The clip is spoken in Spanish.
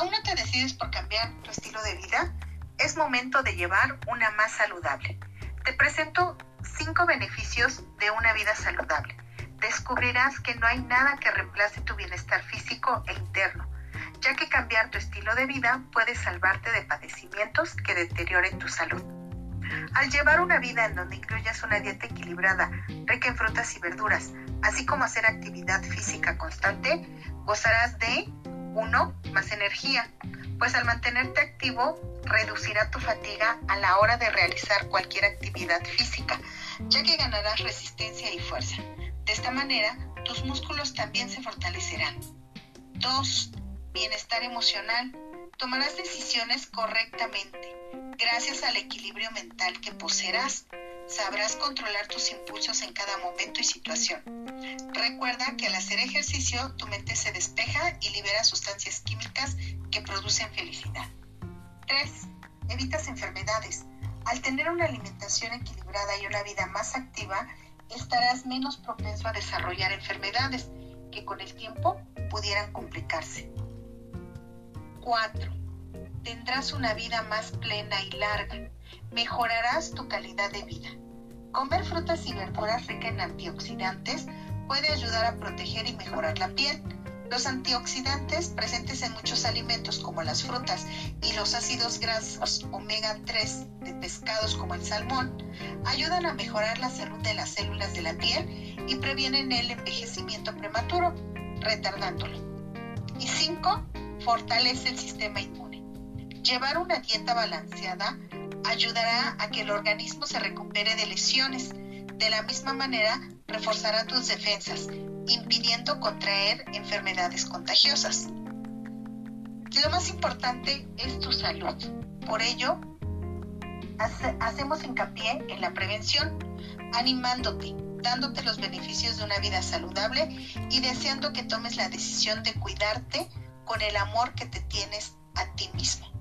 ¿Aún no te decides por cambiar tu estilo de vida? Es momento de llevar una más saludable. Te presento cinco beneficios de una vida saludable. Descubrirás que no hay nada que reemplace tu bienestar físico e interno, ya que cambiar tu estilo de vida puede salvarte de padecimientos que deterioren tu salud. Al llevar una vida en donde incluyas una dieta equilibrada, rica en frutas y verduras, así como hacer actividad física constante, gozarás de 1. Más energía, pues al mantenerte activo reducirá tu fatiga a la hora de realizar cualquier actividad física, ya que ganarás resistencia y fuerza. De esta manera, tus músculos también se fortalecerán. 2. Bienestar emocional. Tomarás decisiones correctamente. Gracias al equilibrio mental que poseerás, sabrás controlar tus impulsos en cada momento y situación. Recuerda que al hacer ejercicio tu mente se despeja y libera sustancias químicas que producen felicidad. 3. Evitas enfermedades. Al tener una alimentación equilibrada y una vida más activa, estarás menos propenso a desarrollar enfermedades que con el tiempo pudieran complicarse. 4. Tendrás una vida más plena y larga. Mejorarás tu calidad de vida. Comer frutas y verduras ricas en antioxidantes puede ayudar a proteger y mejorar la piel. Los antioxidantes presentes en muchos alimentos como las frutas y los ácidos grasos omega 3 de pescados como el salmón ayudan a mejorar la salud de las células de la piel y previenen el envejecimiento prematuro, retardándolo. Y 5. Fortalece el sistema inmune. Llevar una dieta balanceada ayudará a que el organismo se recupere de lesiones. De la misma manera, reforzará tus defensas, impidiendo contraer enfermedades contagiosas. Lo más importante es tu salud. Por ello, hacemos hincapié en la prevención, animándote, dándote los beneficios de una vida saludable y deseando que tomes la decisión de cuidarte con el amor que te tienes a ti mismo.